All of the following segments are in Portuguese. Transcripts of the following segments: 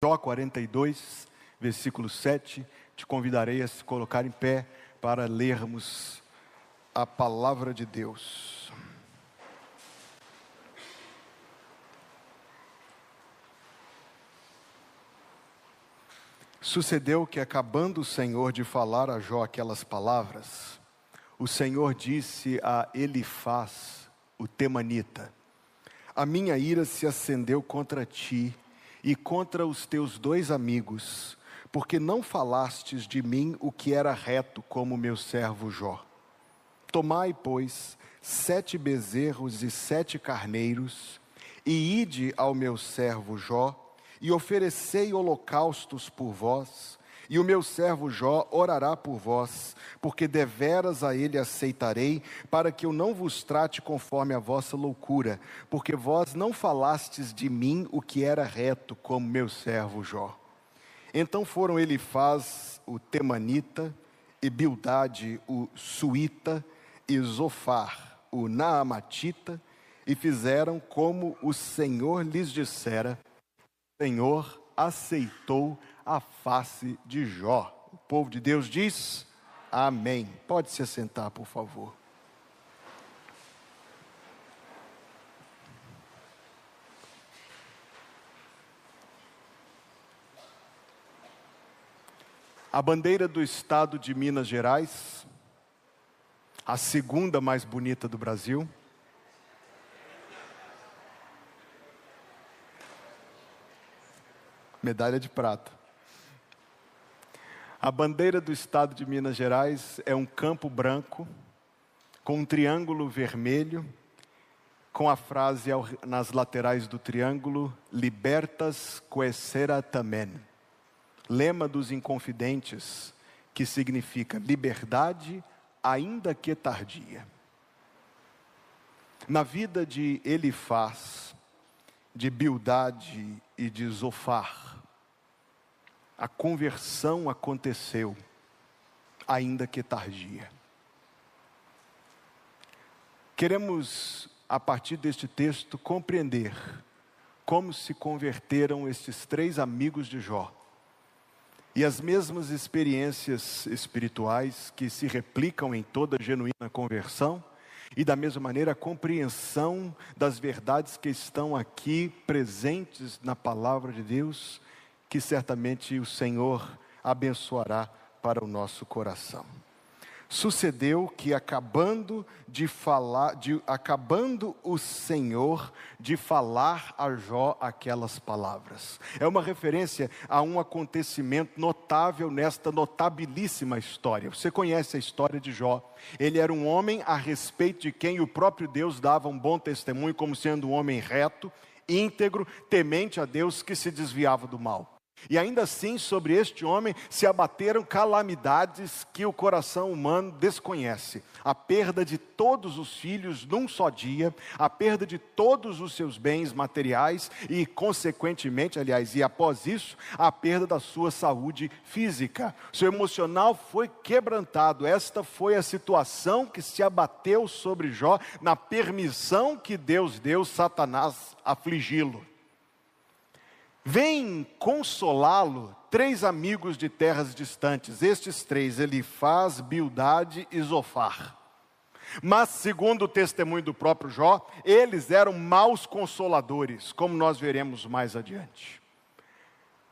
Jó 42, versículo 7. Te convidarei a se colocar em pé para lermos a palavra de Deus. Sucedeu que, acabando o Senhor de falar a Jó aquelas palavras, o Senhor disse a Elifaz, o temanita: A minha ira se acendeu contra ti e contra os teus dois amigos, porque não falastes de mim o que era reto, como meu servo Jó. Tomai, pois, sete bezerros e sete carneiros, e ide ao meu servo Jó, e oferecei holocaustos por vós, e o meu servo Jó orará por vós, porque deveras a ele aceitarei, para que eu não vos trate conforme a vossa loucura, porque vós não falastes de mim o que era reto, como meu servo Jó. Então foram Elifaz, o Temanita, e Bildade, o Suíta, e Zofar, o Naamatita, e fizeram como o Senhor lhes dissera. O Senhor aceitou a face de Jó. O povo de Deus diz: Amém. Pode se assentar, por favor. A bandeira do estado de Minas Gerais, a segunda mais bonita do Brasil, medalha de prata. A bandeira do estado de Minas Gerais é um campo branco com um triângulo vermelho, com a frase nas laterais do triângulo: Libertas coesera tamen. Lema dos Inconfidentes, que significa liberdade, ainda que tardia. Na vida de Elifaz, de Bildade e de Zofar, a conversão aconteceu, ainda que tardia. Queremos, a partir deste texto, compreender como se converteram estes três amigos de Jó. E as mesmas experiências espirituais que se replicam em toda genuína conversão, e da mesma maneira a compreensão das verdades que estão aqui presentes na palavra de Deus que certamente o Senhor abençoará para o nosso coração. Sucedeu que acabando de falar, de, acabando o Senhor de falar a Jó aquelas palavras. É uma referência a um acontecimento notável nesta notabilíssima história. Você conhece a história de Jó? Ele era um homem a respeito de quem o próprio Deus dava um bom testemunho como sendo um homem reto, íntegro, temente a Deus que se desviava do mal. E ainda assim, sobre este homem se abateram calamidades que o coração humano desconhece: a perda de todos os filhos num só dia, a perda de todos os seus bens materiais e, consequentemente, aliás, e após isso, a perda da sua saúde física. Seu emocional foi quebrantado. Esta foi a situação que se abateu sobre Jó na permissão que Deus deu Satanás afligi-lo. Vêm consolá-lo três amigos de terras distantes, estes três, Elifaz, Bildade e Zofar. Mas, segundo o testemunho do próprio Jó, eles eram maus consoladores, como nós veremos mais adiante.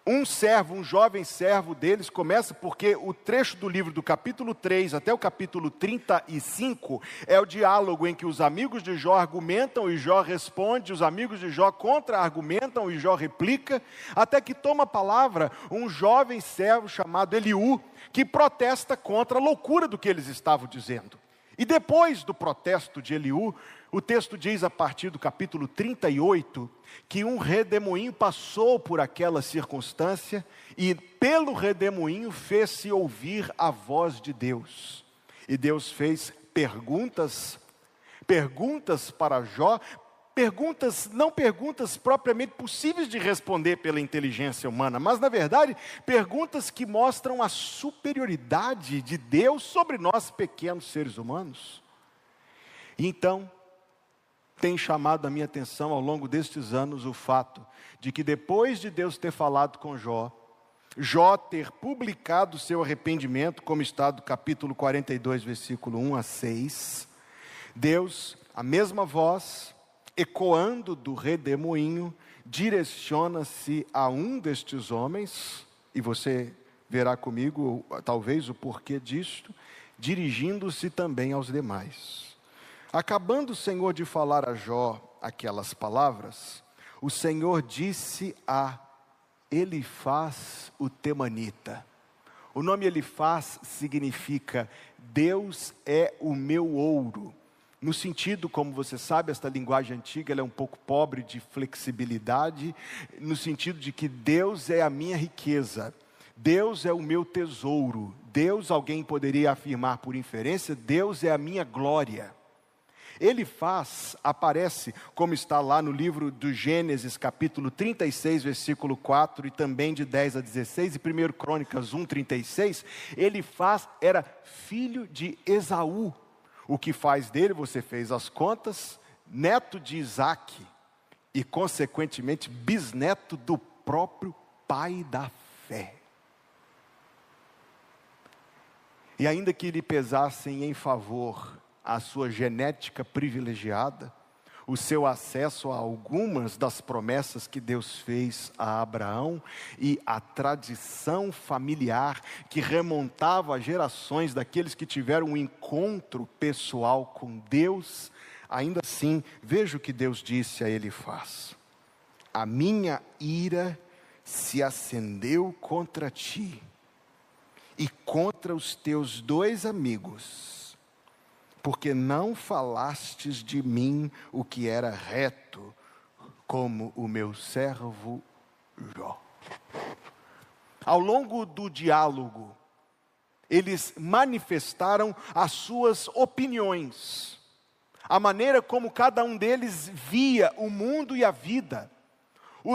Um servo, um jovem servo deles, começa porque o trecho do livro do capítulo 3 até o capítulo 35 é o diálogo em que os amigos de Jó argumentam e Jó responde, os amigos de Jó contra-argumentam e Jó replica, até que toma a palavra um jovem servo chamado Eliú, que protesta contra a loucura do que eles estavam dizendo. E depois do protesto de Eliú, o texto diz a partir do capítulo 38 que um redemoinho passou por aquela circunstância e pelo redemoinho fez-se ouvir a voz de Deus. E Deus fez perguntas, perguntas para Jó, perguntas, não perguntas propriamente possíveis de responder pela inteligência humana, mas na verdade, perguntas que mostram a superioridade de Deus sobre nós pequenos seres humanos. Então, tem chamado a minha atenção ao longo destes anos o fato de que depois de Deus ter falado com Jó, Jó ter publicado seu arrependimento, como está do capítulo 42, versículo 1 a 6, Deus, a mesma voz, ecoando do redemoinho, direciona-se a um destes homens, e você verá comigo, talvez, o porquê disto, dirigindo-se também aos demais. Acabando o Senhor de falar a Jó aquelas palavras, o Senhor disse a Elifaz o Temanita. O nome Elifaz significa Deus é o meu ouro. No sentido, como você sabe, esta linguagem antiga é um pouco pobre de flexibilidade, no sentido de que Deus é a minha riqueza, Deus é o meu tesouro, Deus, alguém poderia afirmar por inferência, Deus é a minha glória. Ele faz, aparece, como está lá no livro do Gênesis, capítulo 36, versículo 4, e também de 10 a 16, e 1 Crônicas 1, 36, ele faz, era filho de Esaú. O que faz dele, você fez as contas, neto de Isaac, e consequentemente bisneto do próprio pai da fé. E ainda que lhe pesassem em favor a sua genética privilegiada, o seu acesso a algumas das promessas que Deus fez a Abraão e a tradição familiar que remontava a gerações daqueles que tiveram um encontro pessoal com Deus, ainda assim, veja o que Deus disse a ele faz. A minha ira se acendeu contra ti e contra os teus dois amigos porque não falastes de mim o que era reto, como o meu servo Jó. Ao longo do diálogo, eles manifestaram as suas opiniões, a maneira como cada um deles via o mundo e a vida,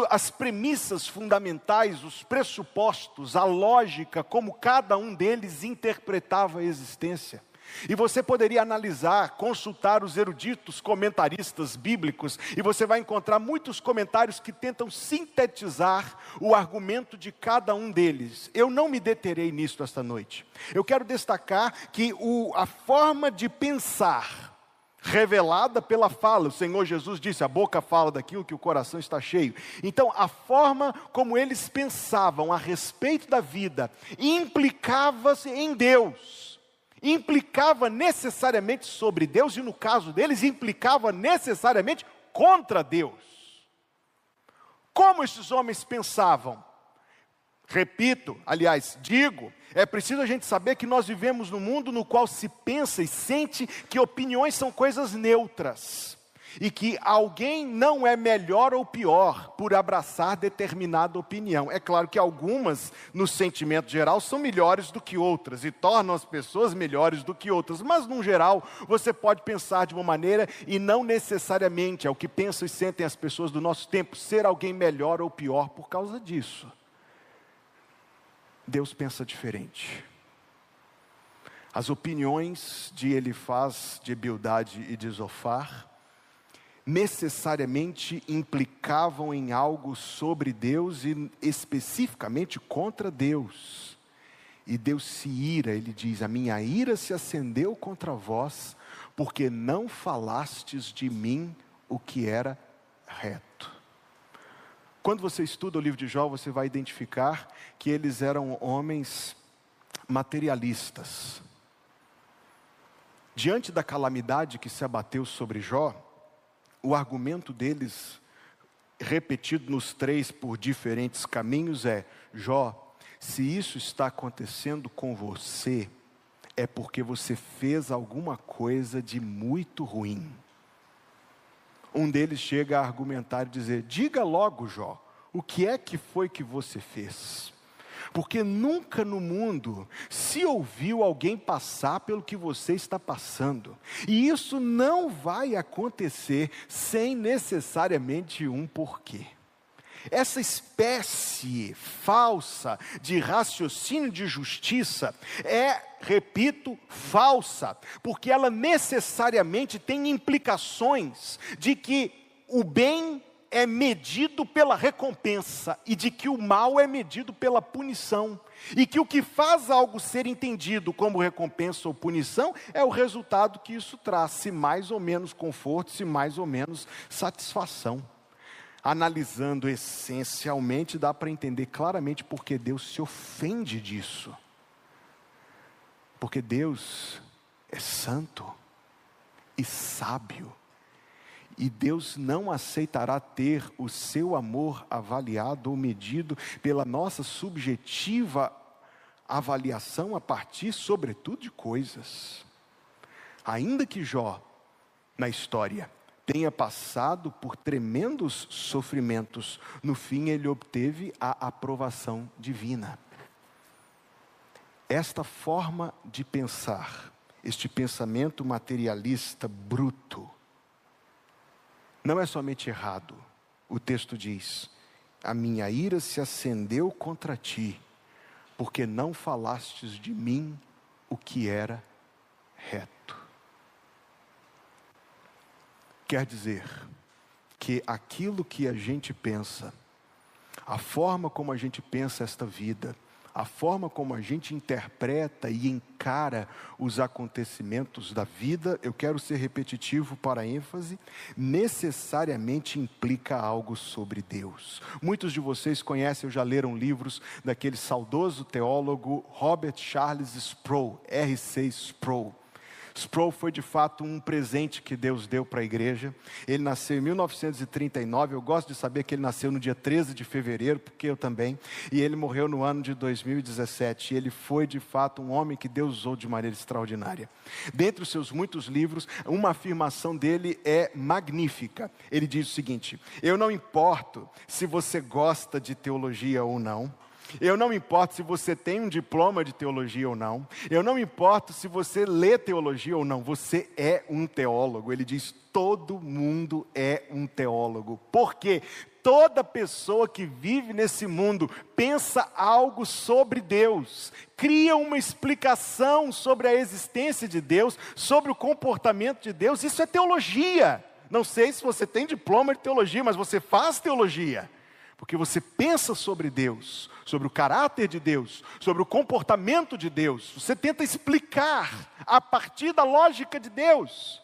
as premissas fundamentais, os pressupostos, a lógica, como cada um deles interpretava a existência. E você poderia analisar, consultar os eruditos comentaristas bíblicos, e você vai encontrar muitos comentários que tentam sintetizar o argumento de cada um deles. Eu não me deterei nisto esta noite. Eu quero destacar que o, a forma de pensar, revelada pela fala. O Senhor Jesus disse: a boca fala daquilo que o coração está cheio. Então, a forma como eles pensavam a respeito da vida implicava-se em Deus implicava necessariamente sobre Deus, e no caso deles, implicava necessariamente contra Deus. Como esses homens pensavam? Repito, aliás, digo, é preciso a gente saber que nós vivemos num mundo no qual se pensa e sente que opiniões são coisas neutras e que alguém não é melhor ou pior por abraçar determinada opinião. É claro que algumas, no sentimento geral, são melhores do que outras e tornam as pessoas melhores do que outras, mas, no geral, você pode pensar de uma maneira e não necessariamente é o que pensam e sentem as pessoas do nosso tempo, ser alguém melhor ou pior por causa disso. Deus pensa diferente. As opiniões de Elifaz, de Bildade e de Zofar necessariamente implicavam em algo sobre Deus e especificamente contra Deus. E Deus se ira, ele diz: A minha ira se acendeu contra vós, porque não falastes de mim o que era reto. Quando você estuda o livro de Jó, você vai identificar que eles eram homens materialistas. Diante da calamidade que se abateu sobre Jó, o argumento deles, repetido nos três por diferentes caminhos, é: Jó, se isso está acontecendo com você, é porque você fez alguma coisa de muito ruim. Um deles chega a argumentar e dizer: Diga logo, Jó, o que é que foi que você fez? Porque nunca no mundo se ouviu alguém passar pelo que você está passando. E isso não vai acontecer sem necessariamente um porquê. essa espécie falsa de raciocínio de justiça é, repito, falsa, porque ela necessariamente tem implicações de que o bem é medido pela recompensa e de que o mal é medido pela punição. E que o que faz algo ser entendido como recompensa ou punição é o resultado que isso traz, se mais ou menos conforto, se mais ou menos satisfação. Analisando essencialmente, dá para entender claramente porque Deus se ofende disso. Porque Deus é santo e sábio e Deus não aceitará ter o seu amor avaliado ou medido pela nossa subjetiva avaliação a partir, sobretudo, de coisas. Ainda que Jó, na história, tenha passado por tremendos sofrimentos, no fim ele obteve a aprovação divina. Esta forma de pensar, este pensamento materialista bruto, não é somente errado, o texto diz: A minha ira se acendeu contra ti, porque não falastes de mim o que era reto. Quer dizer que aquilo que a gente pensa, a forma como a gente pensa esta vida, a forma como a gente interpreta e encara os acontecimentos da vida, eu quero ser repetitivo para ênfase, necessariamente implica algo sobre Deus. Muitos de vocês conhecem ou já leram livros daquele saudoso teólogo Robert Charles Sproul, R.C. Sproul. Sproul foi de fato um presente que Deus deu para a igreja. Ele nasceu em 1939. Eu gosto de saber que ele nasceu no dia 13 de fevereiro, porque eu também. E ele morreu no ano de 2017. E ele foi de fato um homem que Deus usou de maneira extraordinária. Dentre os seus muitos livros, uma afirmação dele é magnífica. Ele diz o seguinte: Eu não importo se você gosta de teologia ou não. Eu não me importo se você tem um diploma de teologia ou não. Eu não me importo se você lê teologia ou não. Você é um teólogo. Ele diz: todo mundo é um teólogo. Por quê? Toda pessoa que vive nesse mundo pensa algo sobre Deus, cria uma explicação sobre a existência de Deus, sobre o comportamento de Deus. Isso é teologia. Não sei se você tem diploma de teologia, mas você faz teologia porque você pensa sobre Deus, sobre o caráter de Deus, sobre o comportamento de Deus, você tenta explicar a partir da lógica de Deus.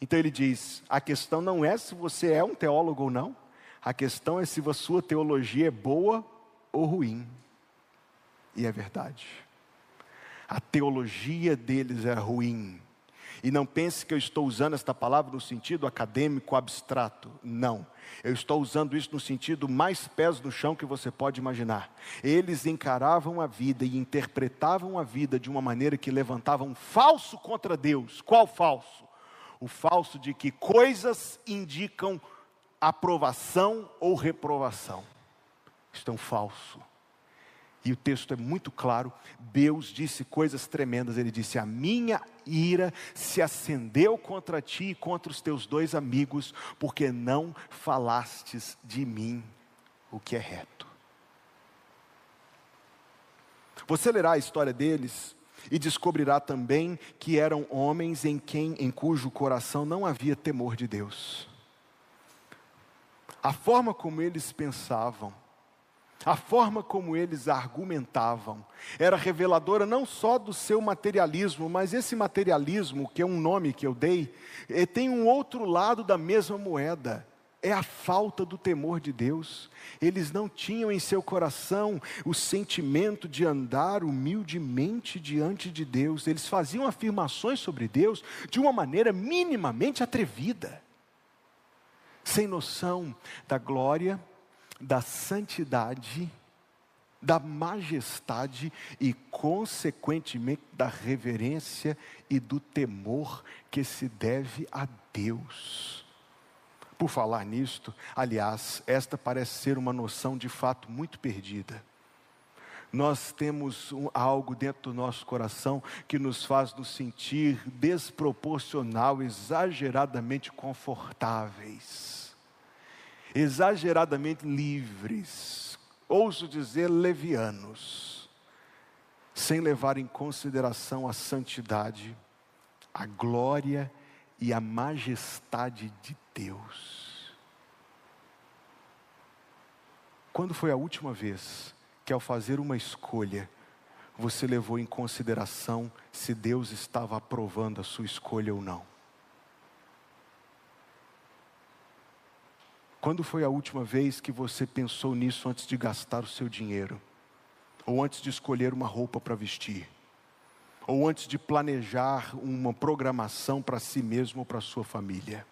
Então ele diz: a questão não é se você é um teólogo ou não, a questão é se a sua teologia é boa ou ruim. E é verdade. A teologia deles é ruim. E não pense que eu estou usando esta palavra no sentido acadêmico abstrato. Não. Eu estou usando isso no sentido mais pés no chão que você pode imaginar. Eles encaravam a vida e interpretavam a vida de uma maneira que levantavam um falso contra Deus. Qual falso? O falso de que coisas indicam aprovação ou reprovação. Isto é um falso. E o texto é muito claro. Deus disse coisas tremendas. Ele disse: A minha ira se acendeu contra ti e contra os teus dois amigos, porque não falastes de mim o que é reto. Você lerá a história deles e descobrirá também que eram homens em quem em cujo coração não havia temor de Deus. A forma como eles pensavam a forma como eles argumentavam era reveladora não só do seu materialismo, mas esse materialismo, que é um nome que eu dei, eh, tem um outro lado da mesma moeda. É a falta do temor de Deus. Eles não tinham em seu coração o sentimento de andar humildemente diante de Deus. Eles faziam afirmações sobre Deus de uma maneira minimamente atrevida, sem noção da glória da santidade, da majestade e, consequentemente, da reverência e do temor que se deve a Deus. Por falar nisto, aliás, esta parece ser uma noção de fato muito perdida. Nós temos um, algo dentro do nosso coração que nos faz nos sentir desproporcional, exageradamente confortáveis exageradamente livres, ouso dizer levianos, sem levar em consideração a santidade, a glória e a majestade de Deus. Quando foi a última vez que, ao fazer uma escolha, você levou em consideração se Deus estava aprovando a sua escolha ou não? Quando foi a última vez que você pensou nisso antes de gastar o seu dinheiro? Ou antes de escolher uma roupa para vestir? Ou antes de planejar uma programação para si mesmo ou para sua família?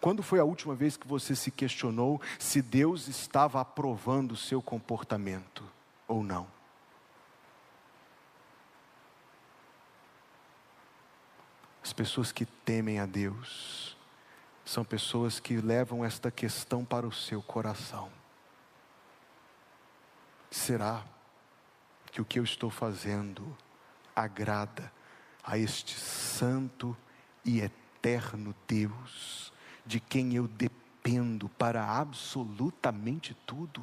Quando foi a última vez que você se questionou se Deus estava aprovando o seu comportamento ou não? As pessoas que temem a Deus são pessoas que levam esta questão para o seu coração. Será que o que eu estou fazendo agrada a este santo e eterno Deus, de quem eu dependo para absolutamente tudo?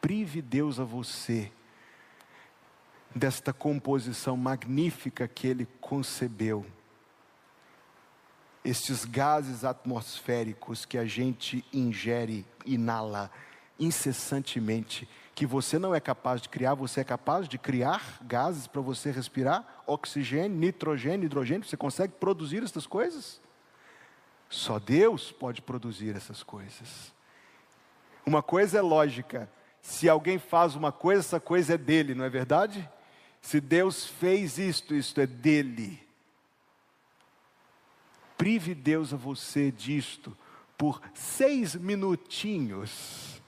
Prive Deus a você desta composição magnífica que Ele concebeu estes gases atmosféricos que a gente ingere, inala incessantemente, que você não é capaz de criar, você é capaz de criar gases para você respirar, oxigênio, nitrogênio, hidrogênio, você consegue produzir essas coisas? Só Deus pode produzir essas coisas. Uma coisa é lógica, se alguém faz uma coisa, essa coisa é dele, não é verdade? Se Deus fez isto, isto é dele prive Deus a você disto por seis minutinhos.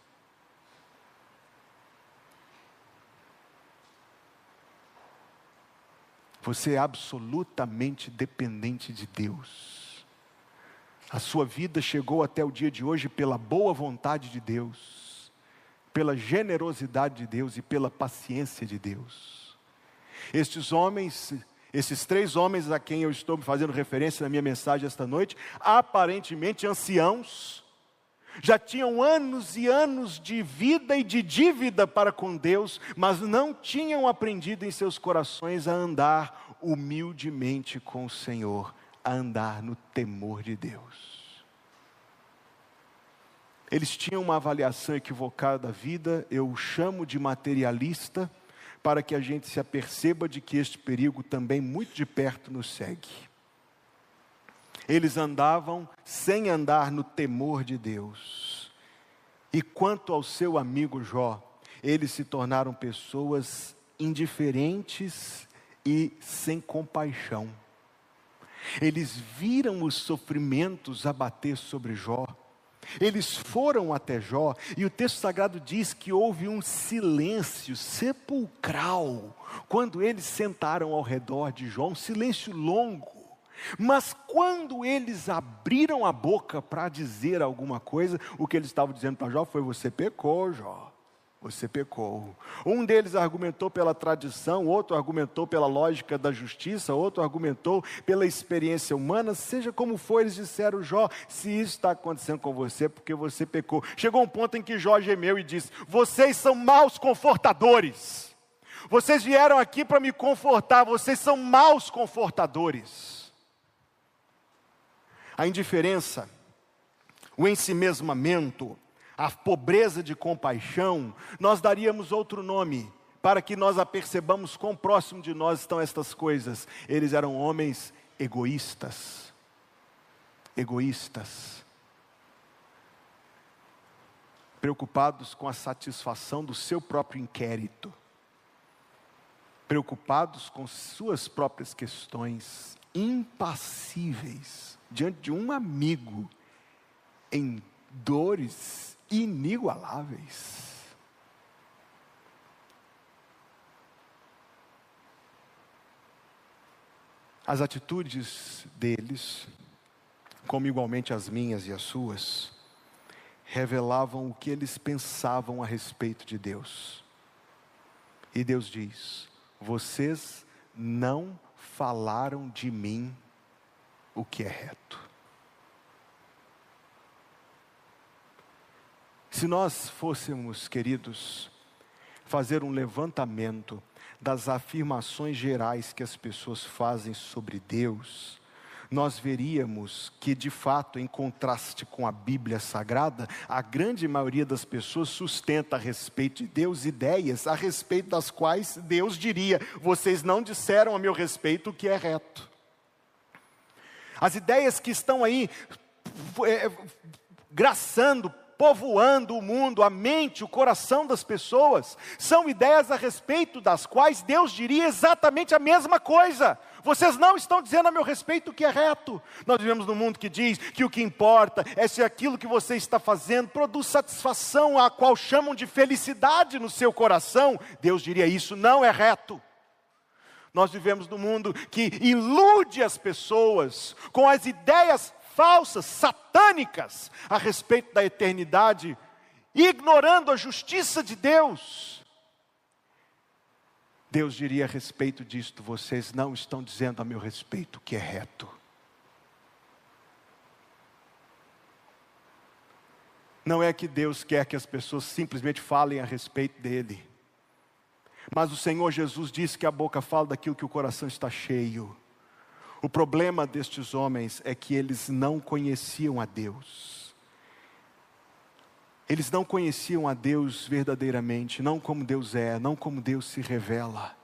Você é absolutamente dependente de Deus. A sua vida chegou até o dia de hoje pela boa vontade de Deus, pela generosidade de Deus e pela paciência de Deus. Estes homens esses três homens a quem eu estou fazendo referência na minha mensagem esta noite, aparentemente anciãos, já tinham anos e anos de vida e de dívida para com Deus, mas não tinham aprendido em seus corações a andar humildemente com o Senhor, a andar no temor de Deus. Eles tinham uma avaliação equivocada da vida, eu o chamo de materialista, para que a gente se aperceba de que este perigo também muito de perto nos segue. Eles andavam sem andar no temor de Deus. E quanto ao seu amigo Jó, eles se tornaram pessoas indiferentes e sem compaixão. Eles viram os sofrimentos abater sobre Jó eles foram até Jó e o texto sagrado diz que houve um silêncio sepulcral quando eles sentaram ao redor de Jó, um silêncio longo. Mas quando eles abriram a boca para dizer alguma coisa, o que eles estavam dizendo para Jó foi: Você pecou, Jó você pecou. Um deles argumentou pela tradição, outro argumentou pela lógica da justiça, outro argumentou pela experiência humana. Seja como for, eles disseram: Jó, se isso está acontecendo com você, porque você pecou. Chegou um ponto em que Jó gemeu e disse: Vocês são maus confortadores. Vocês vieram aqui para me confortar, vocês são maus confortadores. A indiferença, o ensimesmamento, a pobreza de compaixão, nós daríamos outro nome, para que nós apercebamos quão próximo de nós estão estas coisas. Eles eram homens egoístas. Egoístas. Preocupados com a satisfação do seu próprio inquérito. Preocupados com suas próprias questões. Impassíveis diante de um amigo em dores inigualáveis. As atitudes deles, como igualmente as minhas e as suas, revelavam o que eles pensavam a respeito de Deus. E Deus diz: Vocês não falaram de mim o que é reto. Se nós fôssemos, queridos, fazer um levantamento das afirmações gerais que as pessoas fazem sobre Deus, nós veríamos que, de fato, em contraste com a Bíblia Sagrada, a grande maioria das pessoas sustenta a respeito de Deus ideias a respeito das quais Deus diria: vocês não disseram a meu respeito o que é reto. As ideias que estão aí é, graçando, povoando o mundo, a mente, o coração das pessoas, são ideias a respeito das quais Deus diria exatamente a mesma coisa. Vocês não estão dizendo a meu respeito o que é reto. Nós vivemos num mundo que diz que o que importa é se aquilo que você está fazendo produz satisfação, a qual chamam de felicidade no seu coração. Deus diria: Isso não é reto. Nós vivemos num mundo que ilude as pessoas com as ideias falsas, satânicas, a respeito da eternidade, ignorando a justiça de Deus. Deus diria a respeito disto: vocês não estão dizendo a meu respeito o que é reto. Não é que Deus quer que as pessoas simplesmente falem a respeito dele, mas o Senhor Jesus disse que a boca fala daquilo que o coração está cheio. O problema destes homens é que eles não conheciam a Deus. Eles não conheciam a Deus verdadeiramente, não como Deus é, não como Deus se revela.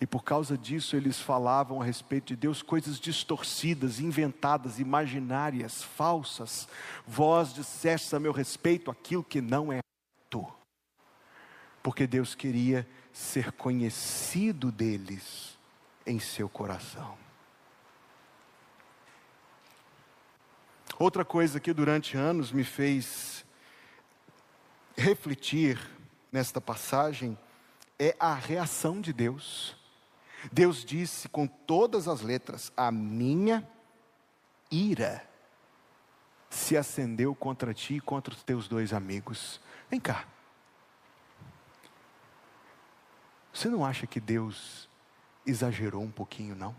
E por causa disso eles falavam a respeito de Deus coisas distorcidas, inventadas, imaginárias, falsas. Vós disseste a meu respeito aquilo que não é tu. Porque Deus queria ser conhecido deles em seu coração. Outra coisa que durante anos me fez refletir nesta passagem é a reação de Deus. Deus disse com todas as letras: A minha ira se acendeu contra ti e contra os teus dois amigos. Vem cá. Você não acha que Deus exagerou um pouquinho, não?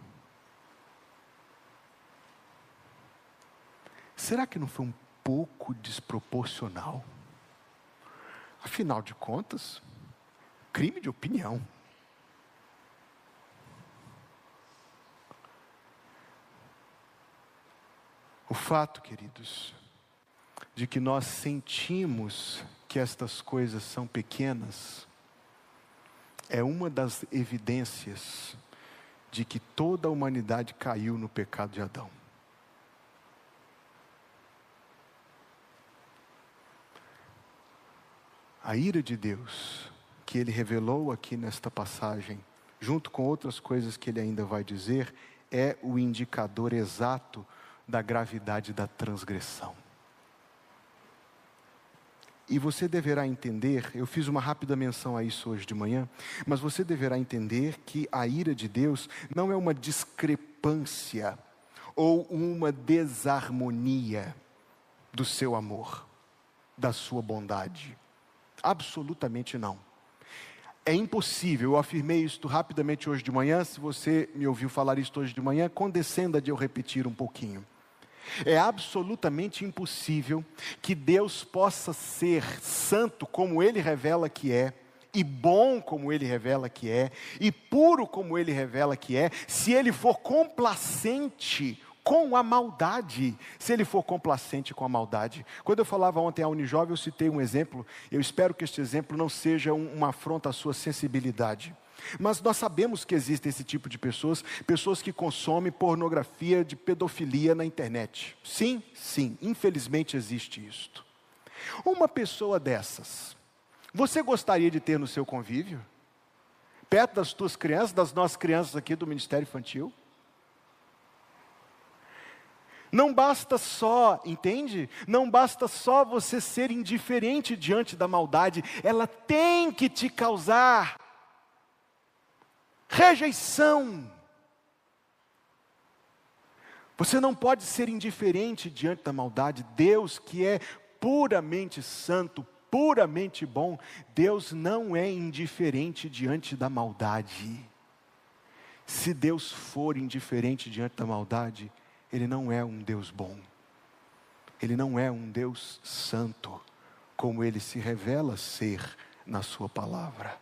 Será que não foi um pouco desproporcional? Afinal de contas, crime de opinião. O fato, queridos, de que nós sentimos que estas coisas são pequenas, é uma das evidências de que toda a humanidade caiu no pecado de Adão. A ira de Deus, que ele revelou aqui nesta passagem, junto com outras coisas que ele ainda vai dizer, é o indicador exato da gravidade da transgressão. E você deverá entender, eu fiz uma rápida menção a isso hoje de manhã, mas você deverá entender que a ira de Deus não é uma discrepância ou uma desarmonia do seu amor, da sua bondade. Absolutamente não. É impossível, eu afirmei isto rapidamente hoje de manhã. Se você me ouviu falar isto hoje de manhã, condescenda de eu repetir um pouquinho. É absolutamente impossível que Deus possa ser santo como Ele revela que é, e bom como Ele revela que é, e puro como Ele revela que é, se Ele for complacente com a maldade, se ele for complacente com a maldade. Quando eu falava ontem à Unijovem, eu citei um exemplo, eu espero que este exemplo não seja um, uma afronta à sua sensibilidade. Mas nós sabemos que existe esse tipo de pessoas, pessoas que consomem pornografia de pedofilia na internet. Sim, sim, infelizmente existe isto. Uma pessoa dessas, você gostaria de ter no seu convívio? Perto das tuas crianças, das nossas crianças aqui do Ministério Infantil? Não basta só, entende? Não basta só você ser indiferente diante da maldade, ela tem que te causar rejeição. Você não pode ser indiferente diante da maldade. Deus, que é puramente santo, puramente bom, Deus não é indiferente diante da maldade. Se Deus for indiferente diante da maldade, ele não é um Deus bom. Ele não é um Deus santo, como ele se revela ser na Sua palavra.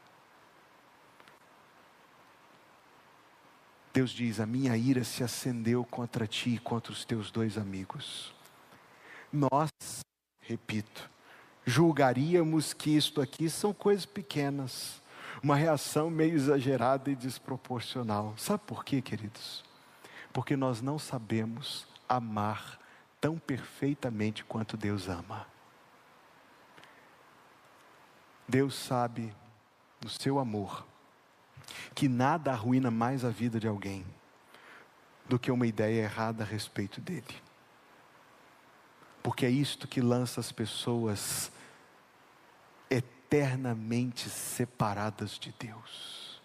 Deus diz: A minha ira se acendeu contra ti e contra os teus dois amigos. Nós, repito, julgaríamos que isto aqui são coisas pequenas, uma reação meio exagerada e desproporcional. Sabe por quê, queridos? Porque nós não sabemos amar tão perfeitamente quanto Deus ama. Deus sabe, no seu amor, que nada arruína mais a vida de alguém do que uma ideia errada a respeito dele. Porque é isto que lança as pessoas eternamente separadas de Deus.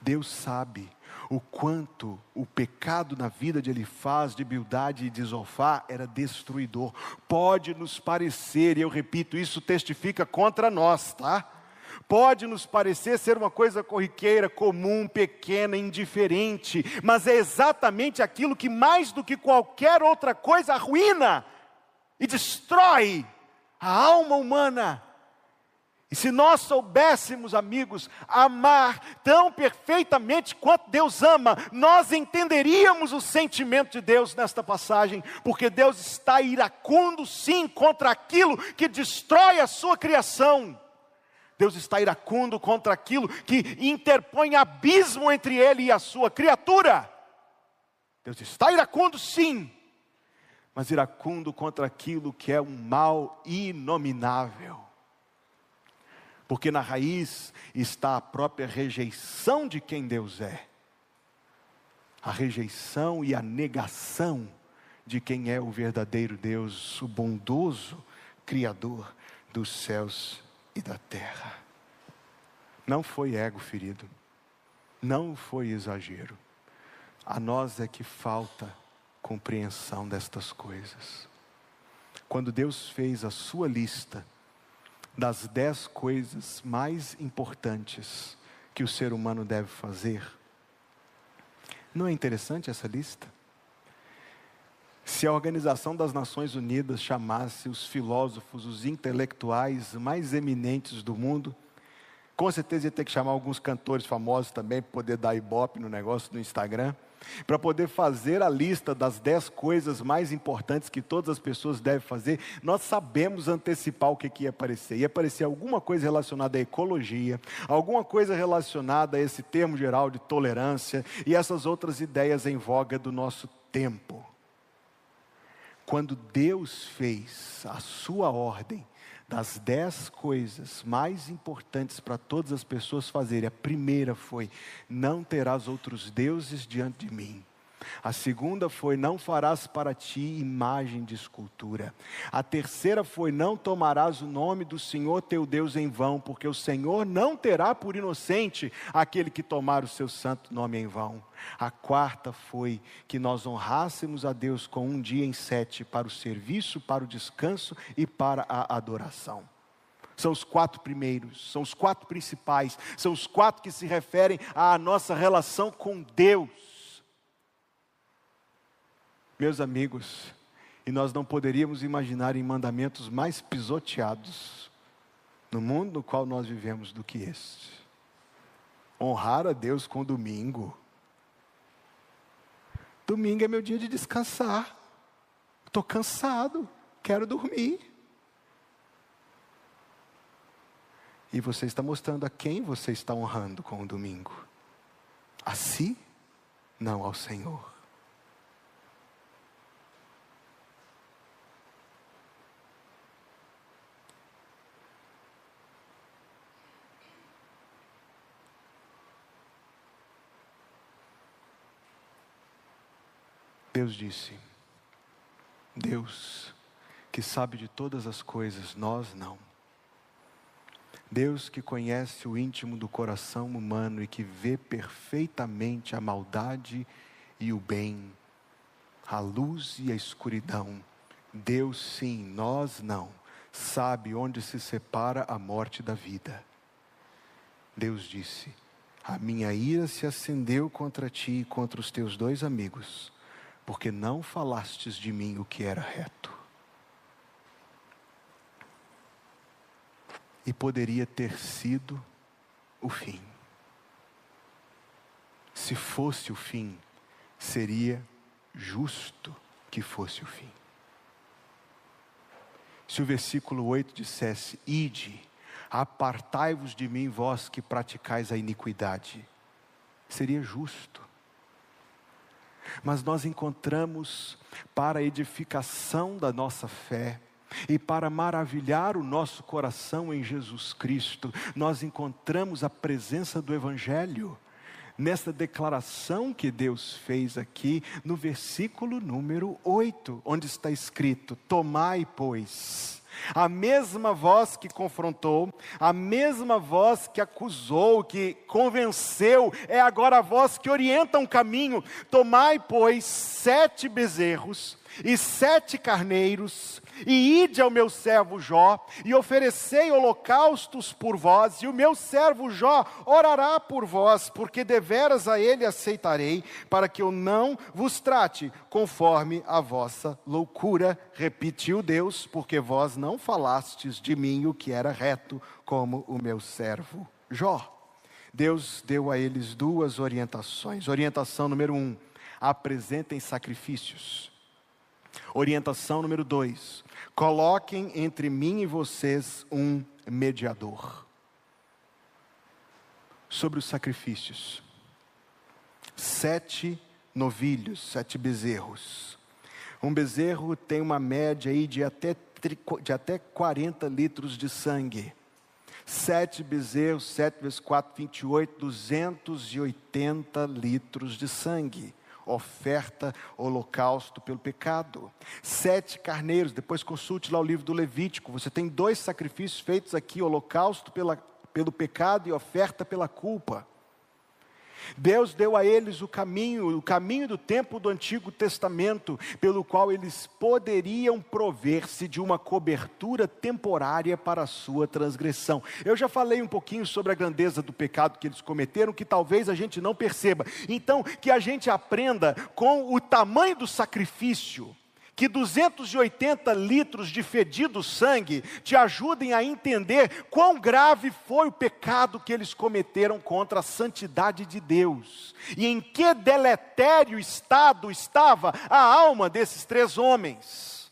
Deus sabe o quanto o pecado na vida de Elifaz, de Bildade e de Zofá era destruidor. Pode nos parecer, e eu repito, isso testifica contra nós, tá? Pode nos parecer ser uma coisa corriqueira, comum, pequena, indiferente, mas é exatamente aquilo que mais do que qualquer outra coisa arruína e destrói a alma humana e se nós soubéssemos, amigos, amar tão perfeitamente quanto Deus ama, nós entenderíamos o sentimento de Deus nesta passagem, porque Deus está iracundo sim contra aquilo que destrói a sua criação. Deus está iracundo contra aquilo que interpõe abismo entre ele e a sua criatura. Deus está iracundo sim, mas iracundo contra aquilo que é um mal inominável porque na raiz está a própria rejeição de quem Deus é, a rejeição e a negação de quem é o verdadeiro Deus, o bondoso Criador dos céus e da terra. Não foi ego ferido, não foi exagero. A nós é que falta compreensão destas coisas. Quando Deus fez a sua lista, das dez coisas mais importantes que o ser humano deve fazer. Não é interessante essa lista? Se a Organização das Nações Unidas chamasse os filósofos, os intelectuais mais eminentes do mundo, com certeza ia ter que chamar alguns cantores famosos também para poder dar ibope no negócio do Instagram para poder fazer a lista das dez coisas mais importantes que todas as pessoas devem fazer, nós sabemos antecipar o que, que ia aparecer. Ia aparecer alguma coisa relacionada à ecologia, alguma coisa relacionada a esse termo geral de tolerância e essas outras ideias em voga do nosso tempo. Quando Deus fez a sua ordem, das dez coisas mais importantes para todas as pessoas fazerem, a primeira foi: não terás outros deuses diante de mim. A segunda foi: não farás para ti imagem de escultura. A terceira foi: não tomarás o nome do Senhor teu Deus em vão, porque o Senhor não terá por inocente aquele que tomar o seu santo nome em vão. A quarta foi que nós honrássemos a Deus com um dia em sete para o serviço, para o descanso e para a adoração. São os quatro primeiros, são os quatro principais, são os quatro que se referem à nossa relação com Deus. Meus amigos, e nós não poderíamos imaginar em mandamentos mais pisoteados no mundo no qual nós vivemos do que este. Honrar a Deus com domingo. Domingo é meu dia de descansar. Estou cansado, quero dormir. E você está mostrando a quem você está honrando com o domingo? A si? Não ao Senhor. Deus disse: Deus que sabe de todas as coisas, nós não. Deus que conhece o íntimo do coração humano e que vê perfeitamente a maldade e o bem, a luz e a escuridão. Deus sim, nós não, sabe onde se separa a morte da vida. Deus disse: A minha ira se acendeu contra ti e contra os teus dois amigos porque não falastes de mim o que era reto. e poderia ter sido o fim. Se fosse o fim, seria justo que fosse o fim. Se o versículo 8 dissesse: Ide, apartai-vos de mim, vós que praticais a iniquidade, seria justo. Mas nós encontramos para a edificação da nossa fé, e para maravilhar o nosso coração em Jesus Cristo, nós encontramos a presença do Evangelho nessa declaração que Deus fez aqui no versículo número 8, onde está escrito: Tomai, pois, a mesma voz que confrontou, a mesma voz que acusou, que convenceu, é agora a voz que orienta um caminho. Tomai, pois, sete bezerros e sete carneiros, e ide ao meu servo Jó, e oferecei holocaustos por vós, e o meu servo Jó orará por vós, porque deveras a ele aceitarei, para que eu não vos trate conforme a vossa loucura, repetiu Deus, porque vós não falastes de mim o que era reto, como o meu servo Jó. Deus deu a eles duas orientações. Orientação número um: apresentem sacrifícios. Orientação número dois: coloquem entre mim e vocês um mediador. Sobre os sacrifícios. Sete novilhos, sete bezerros. Um bezerro tem uma média aí de até, de até 40 litros de sangue. Sete bezerros, sete vezes quatro, 28, 280 litros de sangue oferta, holocausto pelo pecado. Sete carneiros, depois consulte lá o livro do Levítico. Você tem dois sacrifícios feitos aqui: holocausto pela, pelo pecado e oferta pela culpa. Deus deu a eles o caminho, o caminho do tempo do Antigo Testamento, pelo qual eles poderiam prover-se de uma cobertura temporária para a sua transgressão. Eu já falei um pouquinho sobre a grandeza do pecado que eles cometeram, que talvez a gente não perceba. Então, que a gente aprenda com o tamanho do sacrifício que 280 litros de fedido sangue te ajudem a entender quão grave foi o pecado que eles cometeram contra a santidade de Deus e em que deletério estado estava a alma desses três homens.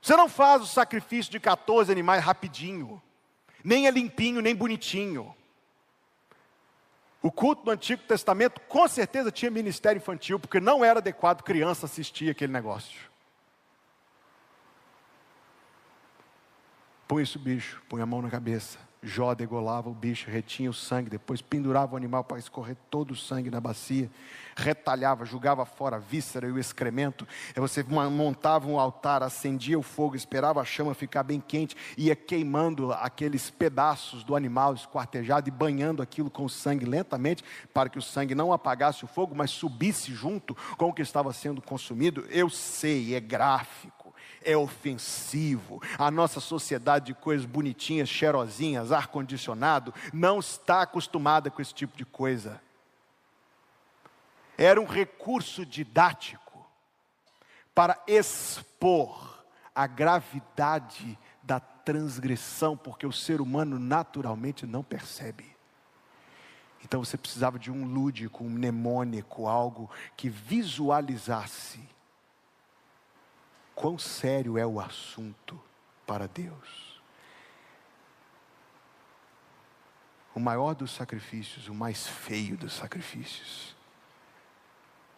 Você não faz o sacrifício de 14 animais rapidinho, nem é limpinho, nem bonitinho. O culto do Antigo Testamento com certeza tinha ministério infantil, porque não era adequado criança assistir aquele negócio. Põe esse bicho, põe a mão na cabeça. Jó degolava o bicho, retinha o sangue, depois pendurava o animal para escorrer todo o sangue na bacia, retalhava, jogava fora a víscera e o excremento. Aí você montava um altar, acendia o fogo, esperava a chama ficar bem quente, ia queimando aqueles pedaços do animal esquartejado e banhando aquilo com sangue lentamente, para que o sangue não apagasse o fogo, mas subisse junto com o que estava sendo consumido. Eu sei, é gráfico é ofensivo. A nossa sociedade de coisas bonitinhas, cheirosinhas, ar-condicionado, não está acostumada com esse tipo de coisa. Era um recurso didático para expor a gravidade da transgressão, porque o ser humano naturalmente não percebe. Então você precisava de um lúdico, um mnemônico, algo que visualizasse quão sério é o assunto para Deus. O maior dos sacrifícios, o mais feio dos sacrifícios,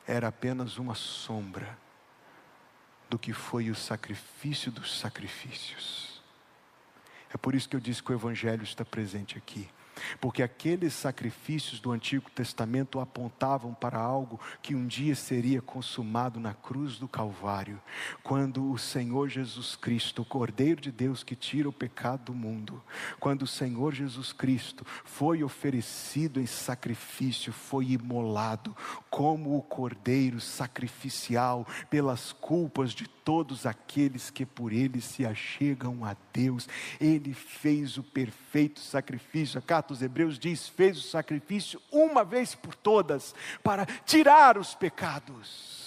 era apenas uma sombra do que foi o sacrifício dos sacrifícios. É por isso que eu disse que o Evangelho está presente aqui porque aqueles sacrifícios do Antigo Testamento apontavam para algo que um dia seria consumado na cruz do Calvário, quando o Senhor Jesus Cristo, o Cordeiro de Deus que tira o pecado do mundo, quando o Senhor Jesus Cristo foi oferecido em sacrifício, foi imolado como o Cordeiro sacrificial pelas culpas de todos aqueles que por ele se achegam a Deus. Ele fez o perfeito sacrifício. A aos Hebreus diz: fez o sacrifício uma vez por todas para tirar os pecados.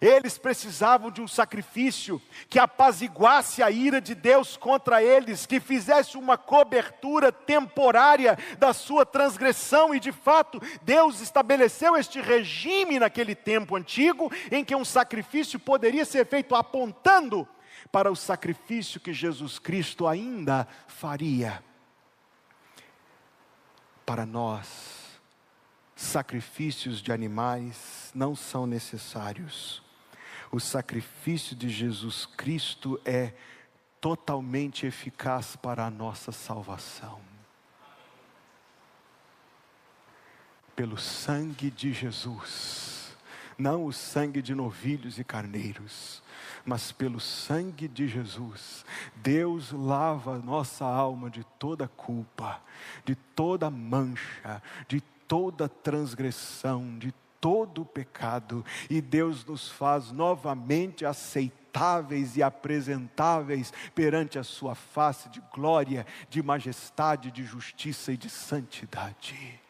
Eles precisavam de um sacrifício que apaziguasse a ira de Deus contra eles, que fizesse uma cobertura temporária da sua transgressão, e de fato, Deus estabeleceu este regime naquele tempo antigo, em que um sacrifício poderia ser feito apontando para o sacrifício que Jesus Cristo ainda faria. Para nós, sacrifícios de animais não são necessários o sacrifício de Jesus Cristo é totalmente eficaz para a nossa salvação. Pelo sangue de Jesus, não o sangue de novilhos e carneiros, mas pelo sangue de Jesus, Deus lava nossa alma de toda culpa, de toda mancha, de toda transgressão, de todo pecado e Deus nos faz novamente aceitáveis e apresentáveis perante a Sua face de glória, de majestade, de justiça e de santidade.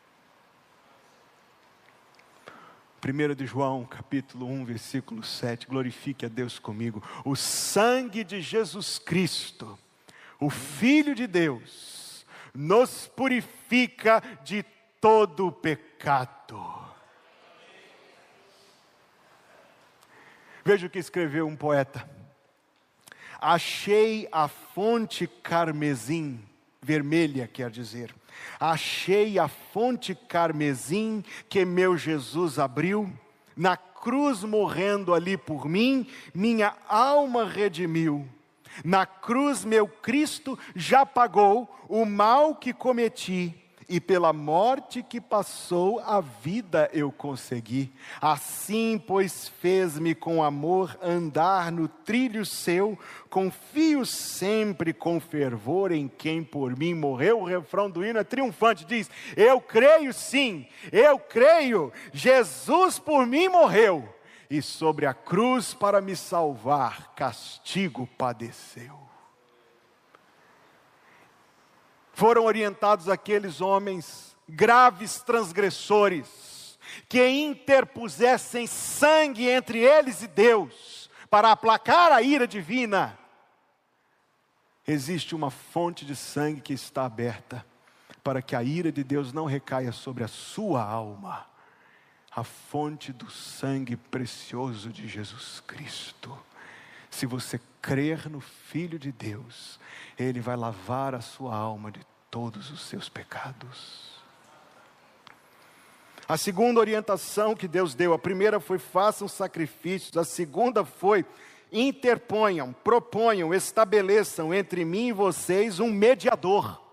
1 de João, capítulo 1, versículo 7, glorifique a Deus comigo. O sangue de Jesus Cristo, o Filho de Deus, nos purifica de todo pecado. Veja o que escreveu um poeta. Achei a fonte carmesim, vermelha quer dizer. Achei a fonte carmesim que meu Jesus abriu, na cruz morrendo ali por mim, minha alma redimiu. Na cruz meu Cristo já pagou o mal que cometi e pela morte que passou, a vida eu consegui. Assim, pois, fez-me com amor andar no trilho seu, confio sempre com fervor em quem por mim morreu. O refrão do hino é triunfante: diz: Eu creio sim, eu creio, Jesus por mim morreu, e sobre a cruz para me salvar, castigo padeceu. Foram orientados aqueles homens graves transgressores que interpusessem sangue entre eles e Deus para aplacar a ira divina. Existe uma fonte de sangue que está aberta para que a ira de Deus não recaia sobre a sua alma. A fonte do sangue precioso de Jesus Cristo. Se você crer no Filho de Deus, Ele vai lavar a sua alma de todos os seus pecados. A segunda orientação que Deus deu, a primeira foi façam sacrifícios, a segunda foi interponham, proponham, estabeleçam entre mim e vocês um mediador.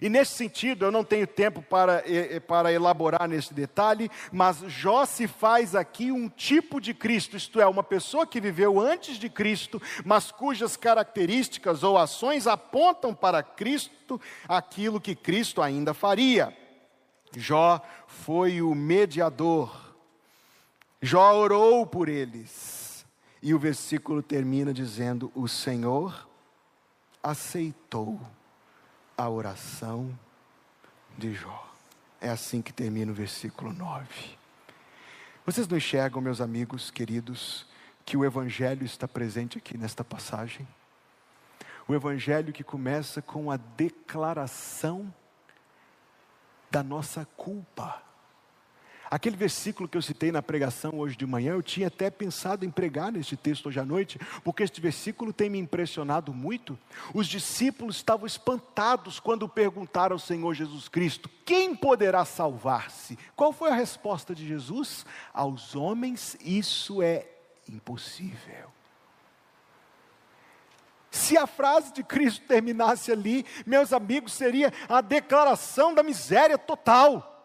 E nesse sentido, eu não tenho tempo para, para elaborar nesse detalhe, mas Jó se faz aqui um tipo de Cristo, isto é, uma pessoa que viveu antes de Cristo, mas cujas características ou ações apontam para Cristo aquilo que Cristo ainda faria. Jó foi o mediador, Jó orou por eles, e o versículo termina dizendo: O Senhor aceitou a oração de Jó. É assim que termina o versículo 9. Vocês não enxergam, meus amigos queridos, que o Evangelho está presente aqui nesta passagem? O Evangelho que começa com a declaração da nossa culpa. Aquele versículo que eu citei na pregação hoje de manhã, eu tinha até pensado em pregar neste texto hoje à noite, porque este versículo tem me impressionado muito. Os discípulos estavam espantados quando perguntaram ao Senhor Jesus Cristo: quem poderá salvar-se? Qual foi a resposta de Jesus? Aos homens isso é impossível. Se a frase de Cristo terminasse ali, meus amigos, seria a declaração da miséria total.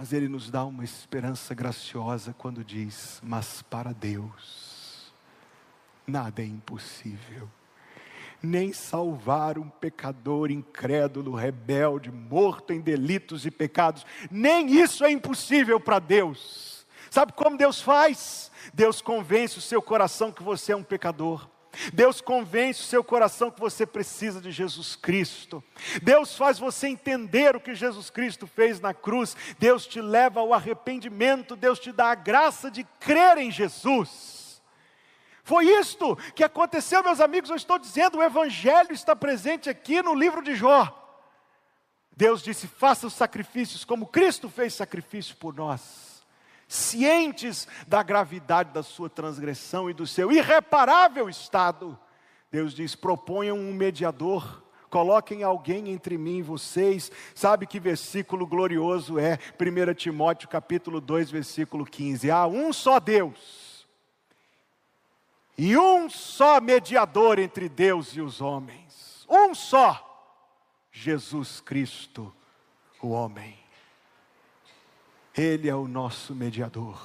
Mas Ele nos dá uma esperança graciosa quando diz: Mas para Deus, nada é impossível. Nem salvar um pecador incrédulo, rebelde, morto em delitos e pecados, nem isso é impossível para Deus. Sabe como Deus faz? Deus convence o seu coração que você é um pecador. Deus convence o seu coração que você precisa de Jesus Cristo. Deus faz você entender o que Jesus Cristo fez na cruz. Deus te leva ao arrependimento. Deus te dá a graça de crer em Jesus. Foi isto que aconteceu, meus amigos. Eu estou dizendo, o Evangelho está presente aqui no livro de Jó. Deus disse: faça os sacrifícios como Cristo fez sacrifício por nós cientes da gravidade da sua transgressão e do seu irreparável estado, Deus diz: proponham um mediador. Coloquem alguém entre mim e vocês. Sabe que versículo glorioso é 1 Timóteo capítulo 2, versículo 15. Há um só Deus e um só mediador entre Deus e os homens. Um só, Jesus Cristo, o homem. Ele é o nosso mediador.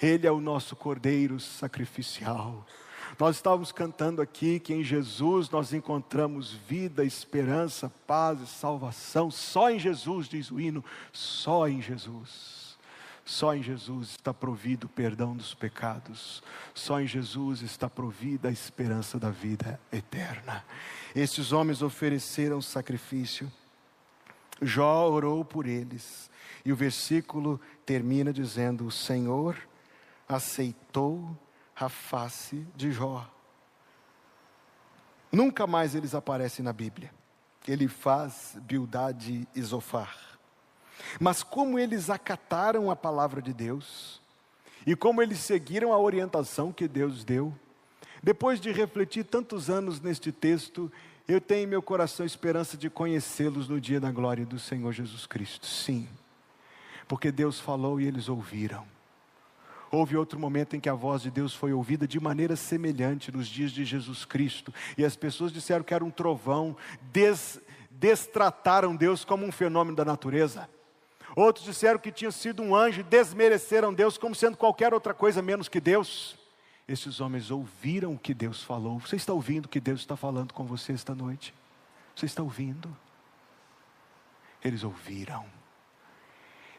Ele é o nosso cordeiro sacrificial. Nós estávamos cantando aqui que em Jesus nós encontramos vida, esperança, paz e salvação. Só em Jesus, diz o hino, só em Jesus. Só em Jesus está provido o perdão dos pecados. Só em Jesus está provida a esperança da vida eterna. Estes homens ofereceram sacrifício. Jó orou por eles. E o versículo termina dizendo: O Senhor aceitou a face de Jó. Nunca mais eles aparecem na Bíblia. Ele faz Bildade e Zofar. Mas como eles acataram a palavra de Deus, e como eles seguiram a orientação que Deus deu, depois de refletir tantos anos neste texto, eu tenho em meu coração esperança de conhecê-los no dia da glória do Senhor Jesus Cristo. Sim porque Deus falou e eles ouviram. Houve outro momento em que a voz de Deus foi ouvida de maneira semelhante nos dias de Jesus Cristo, e as pessoas disseram que era um trovão, des, destrataram Deus como um fenômeno da natureza. Outros disseram que tinha sido um anjo, desmereceram Deus como sendo qualquer outra coisa menos que Deus. Esses homens ouviram o que Deus falou. Você está ouvindo o que Deus está falando com você esta noite? Você está ouvindo? Eles ouviram.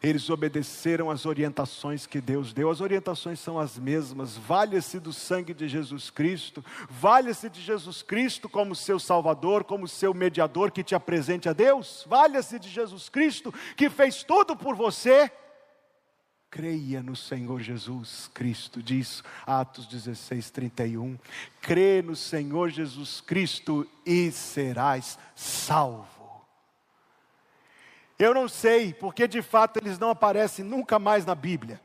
Eles obedeceram às orientações que Deus deu. As orientações são as mesmas. Valha-se do sangue de Jesus Cristo. Valha-se de Jesus Cristo como seu Salvador, como seu mediador que te apresente a Deus. Valha-se de Jesus Cristo que fez tudo por você. Creia no Senhor Jesus Cristo, diz Atos 16, 31. Crê no Senhor Jesus Cristo e serás salvo. Eu não sei, porque de fato eles não aparecem nunca mais na Bíblia.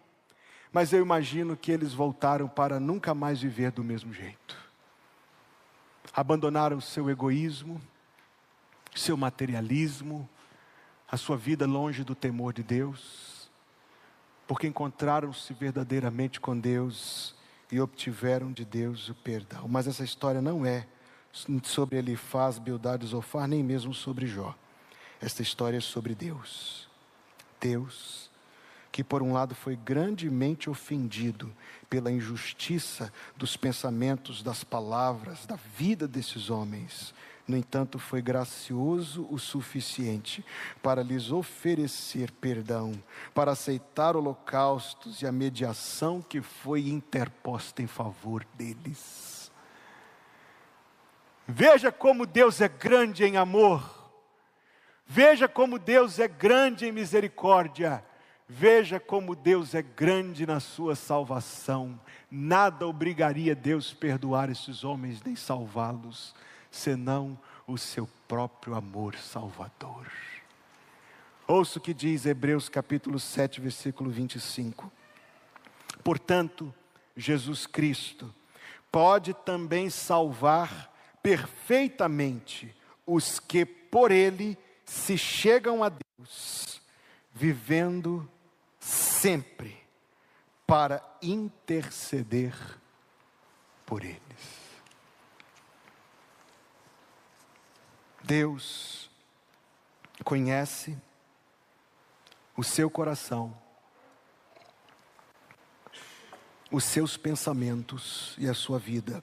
Mas eu imagino que eles voltaram para nunca mais viver do mesmo jeito. Abandonaram seu egoísmo, seu materialismo, a sua vida longe do temor de Deus, porque encontraram-se verdadeiramente com Deus e obtiveram de Deus o perdão. Mas essa história não é sobre Elifaz, Bildad e Zofar, nem mesmo sobre Jó. Esta história é sobre Deus. Deus, que por um lado foi grandemente ofendido pela injustiça dos pensamentos, das palavras, da vida desses homens, no entanto, foi gracioso o suficiente para lhes oferecer perdão, para aceitar holocaustos e a mediação que foi interposta em favor deles. Veja como Deus é grande em amor. Veja como Deus é grande em misericórdia. Veja como Deus é grande na sua salvação. Nada obrigaria Deus a perdoar esses homens nem salvá-los, senão o seu próprio amor salvador. Ouça o que diz Hebreus capítulo 7, versículo 25. Portanto, Jesus Cristo pode também salvar perfeitamente os que por ele se chegam a Deus vivendo sempre para interceder por eles. Deus conhece o seu coração, os seus pensamentos e a sua vida,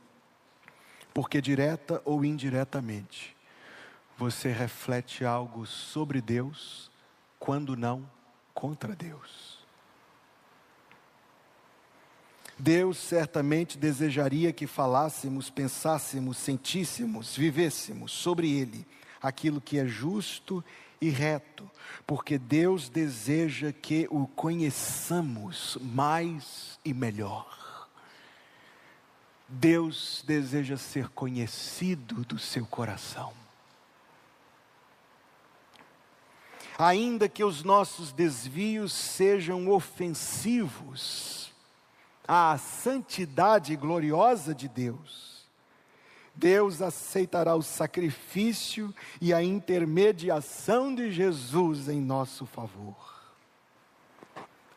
porque direta ou indiretamente, você reflete algo sobre Deus, quando não contra Deus. Deus certamente desejaria que falássemos, pensássemos, sentíssemos, vivêssemos sobre Ele aquilo que é justo e reto, porque Deus deseja que o conheçamos mais e melhor. Deus deseja ser conhecido do seu coração. Ainda que os nossos desvios sejam ofensivos à santidade gloriosa de Deus, Deus aceitará o sacrifício e a intermediação de Jesus em nosso favor.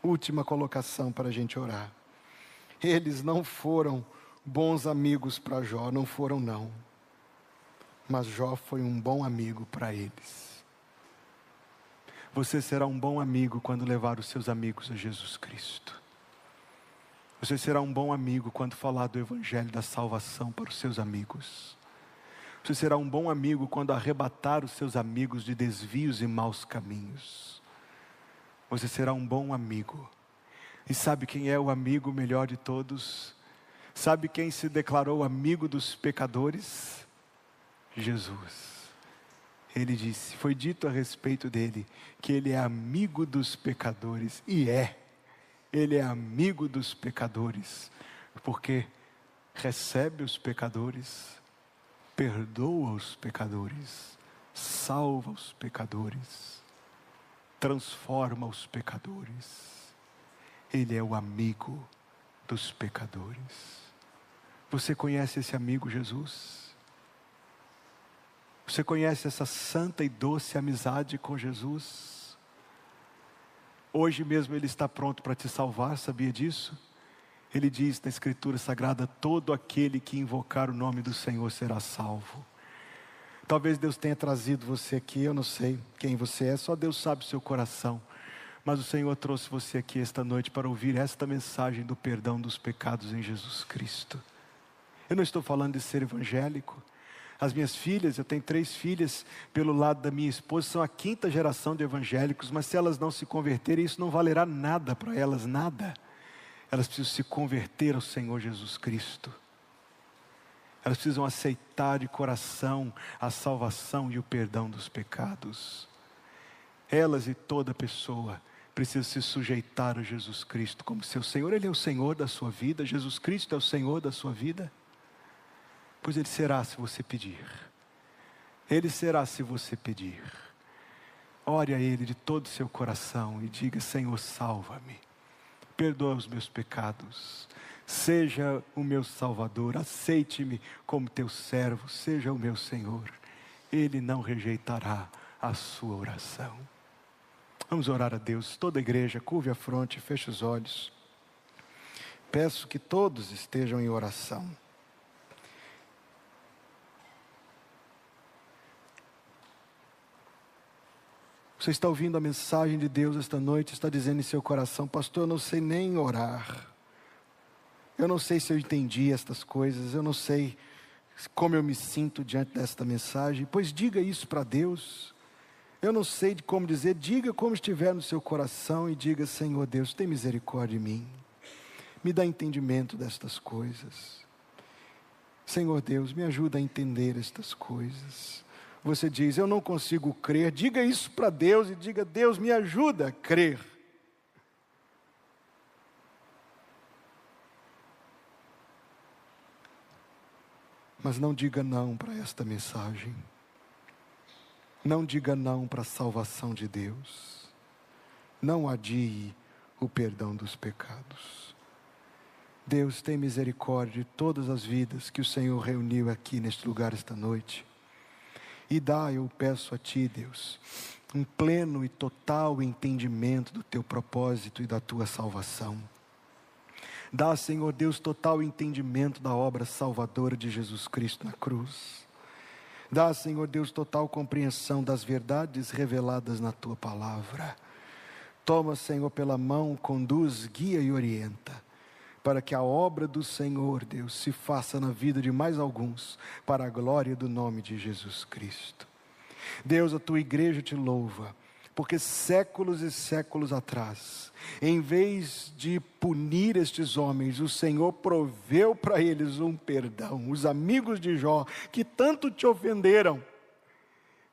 Última colocação para a gente orar. Eles não foram bons amigos para Jó, não foram, não. Mas Jó foi um bom amigo para eles. Você será um bom amigo quando levar os seus amigos a Jesus Cristo. Você será um bom amigo quando falar do Evangelho da salvação para os seus amigos. Você será um bom amigo quando arrebatar os seus amigos de desvios e maus caminhos. Você será um bom amigo. E sabe quem é o amigo melhor de todos? Sabe quem se declarou amigo dos pecadores? Jesus. Ele disse, foi dito a respeito dele, que ele é amigo dos pecadores, e é. Ele é amigo dos pecadores, porque recebe os pecadores, perdoa os pecadores, salva os pecadores, transforma os pecadores. Ele é o amigo dos pecadores. Você conhece esse amigo Jesus? Você conhece essa santa e doce amizade com Jesus? Hoje mesmo Ele está pronto para te salvar, sabia disso? Ele diz na Escritura Sagrada: todo aquele que invocar o nome do Senhor será salvo. Talvez Deus tenha trazido você aqui, eu não sei quem você é, só Deus sabe o seu coração. Mas o Senhor trouxe você aqui esta noite para ouvir esta mensagem do perdão dos pecados em Jesus Cristo. Eu não estou falando de ser evangélico, as minhas filhas, eu tenho três filhas pelo lado da minha esposa, são a quinta geração de evangélicos, mas se elas não se converterem, isso não valerá nada para elas, nada. Elas precisam se converter ao Senhor Jesus Cristo. Elas precisam aceitar de coração a salvação e o perdão dos pecados. Elas e toda pessoa precisam se sujeitar a Jesus Cristo como seu Senhor. Ele é o Senhor da sua vida, Jesus Cristo é o Senhor da sua vida pois Ele será se você pedir. Ele será se você pedir. Ore a Ele de todo o seu coração e diga: Senhor, salva-me, perdoa os meus pecados, seja o meu Salvador, aceite-me como teu servo, seja o meu Senhor. Ele não rejeitará a sua oração. Vamos orar a Deus, toda a igreja, curve a fronte, feche os olhos. Peço que todos estejam em oração. Você está ouvindo a mensagem de Deus esta noite, está dizendo em seu coração, pastor, eu não sei nem orar. Eu não sei se eu entendi estas coisas, eu não sei como eu me sinto diante desta mensagem. Pois diga isso para Deus. Eu não sei de como dizer, diga como estiver no seu coração e diga: Senhor Deus, tem misericórdia de mim. Me dá entendimento destas coisas. Senhor Deus, me ajuda a entender estas coisas você diz, eu não consigo crer, diga isso para Deus e diga, Deus me ajuda a crer. Mas não diga não para esta mensagem. Não diga não para a salvação de Deus. Não adie o perdão dos pecados. Deus tem misericórdia de todas as vidas que o Senhor reuniu aqui neste lugar esta noite. E dá, eu peço a Ti, Deus, um pleno e total entendimento do Teu propósito e da Tua salvação. Dá, Senhor Deus, total entendimento da obra salvadora de Jesus Cristo na cruz. Dá, Senhor Deus, total compreensão das verdades reveladas na Tua palavra. Toma, Senhor, pela mão, conduz, guia e orienta para que a obra do Senhor, Deus, se faça na vida de mais alguns, para a glória do nome de Jesus Cristo. Deus, a tua igreja te louva porque séculos e séculos atrás, em vez de punir estes homens, o Senhor proveu para eles um perdão, os amigos de Jó, que tanto te ofenderam.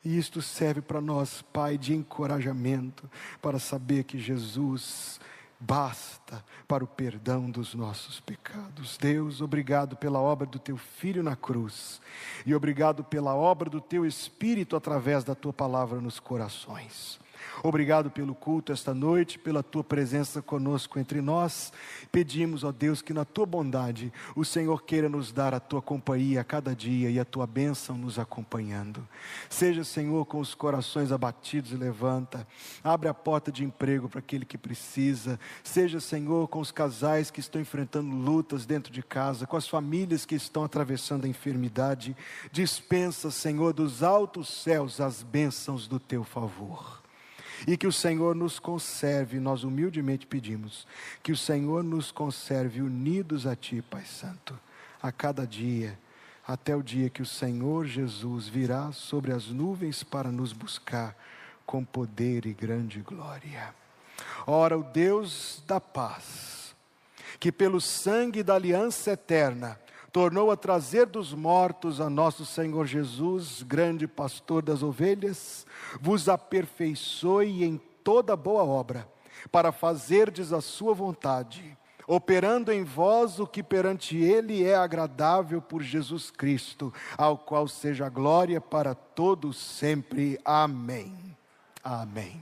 E isto serve para nós, Pai, de encorajamento, para saber que Jesus basta para o perdão dos nossos pecados. Deus, obrigado pela obra do teu filho na cruz e obrigado pela obra do teu espírito através da tua palavra nos corações. Obrigado pelo culto esta noite, pela tua presença conosco entre nós. Pedimos, ó Deus, que na tua bondade o Senhor queira nos dar a tua companhia a cada dia e a tua bênção nos acompanhando. Seja, Senhor, com os corações abatidos e levanta. Abre a porta de emprego para aquele que precisa. Seja, Senhor, com os casais que estão enfrentando lutas dentro de casa, com as famílias que estão atravessando a enfermidade. Dispensa, Senhor, dos altos céus as bênçãos do teu favor e que o Senhor nos conserve, nós humildemente pedimos, que o Senhor nos conserve unidos a Ti, Pai Santo, a cada dia, até o dia que o Senhor Jesus virá sobre as nuvens para nos buscar com poder e grande glória. Ora, o Deus da paz, que pelo sangue da aliança eterna, tornou a trazer dos mortos a nosso Senhor Jesus, grande pastor das ovelhas, vos aperfeiçoe em toda boa obra, para fazerdes a sua vontade, operando em vós o que perante Ele é agradável por Jesus Cristo, ao qual seja glória para todos sempre. Amém. Amém.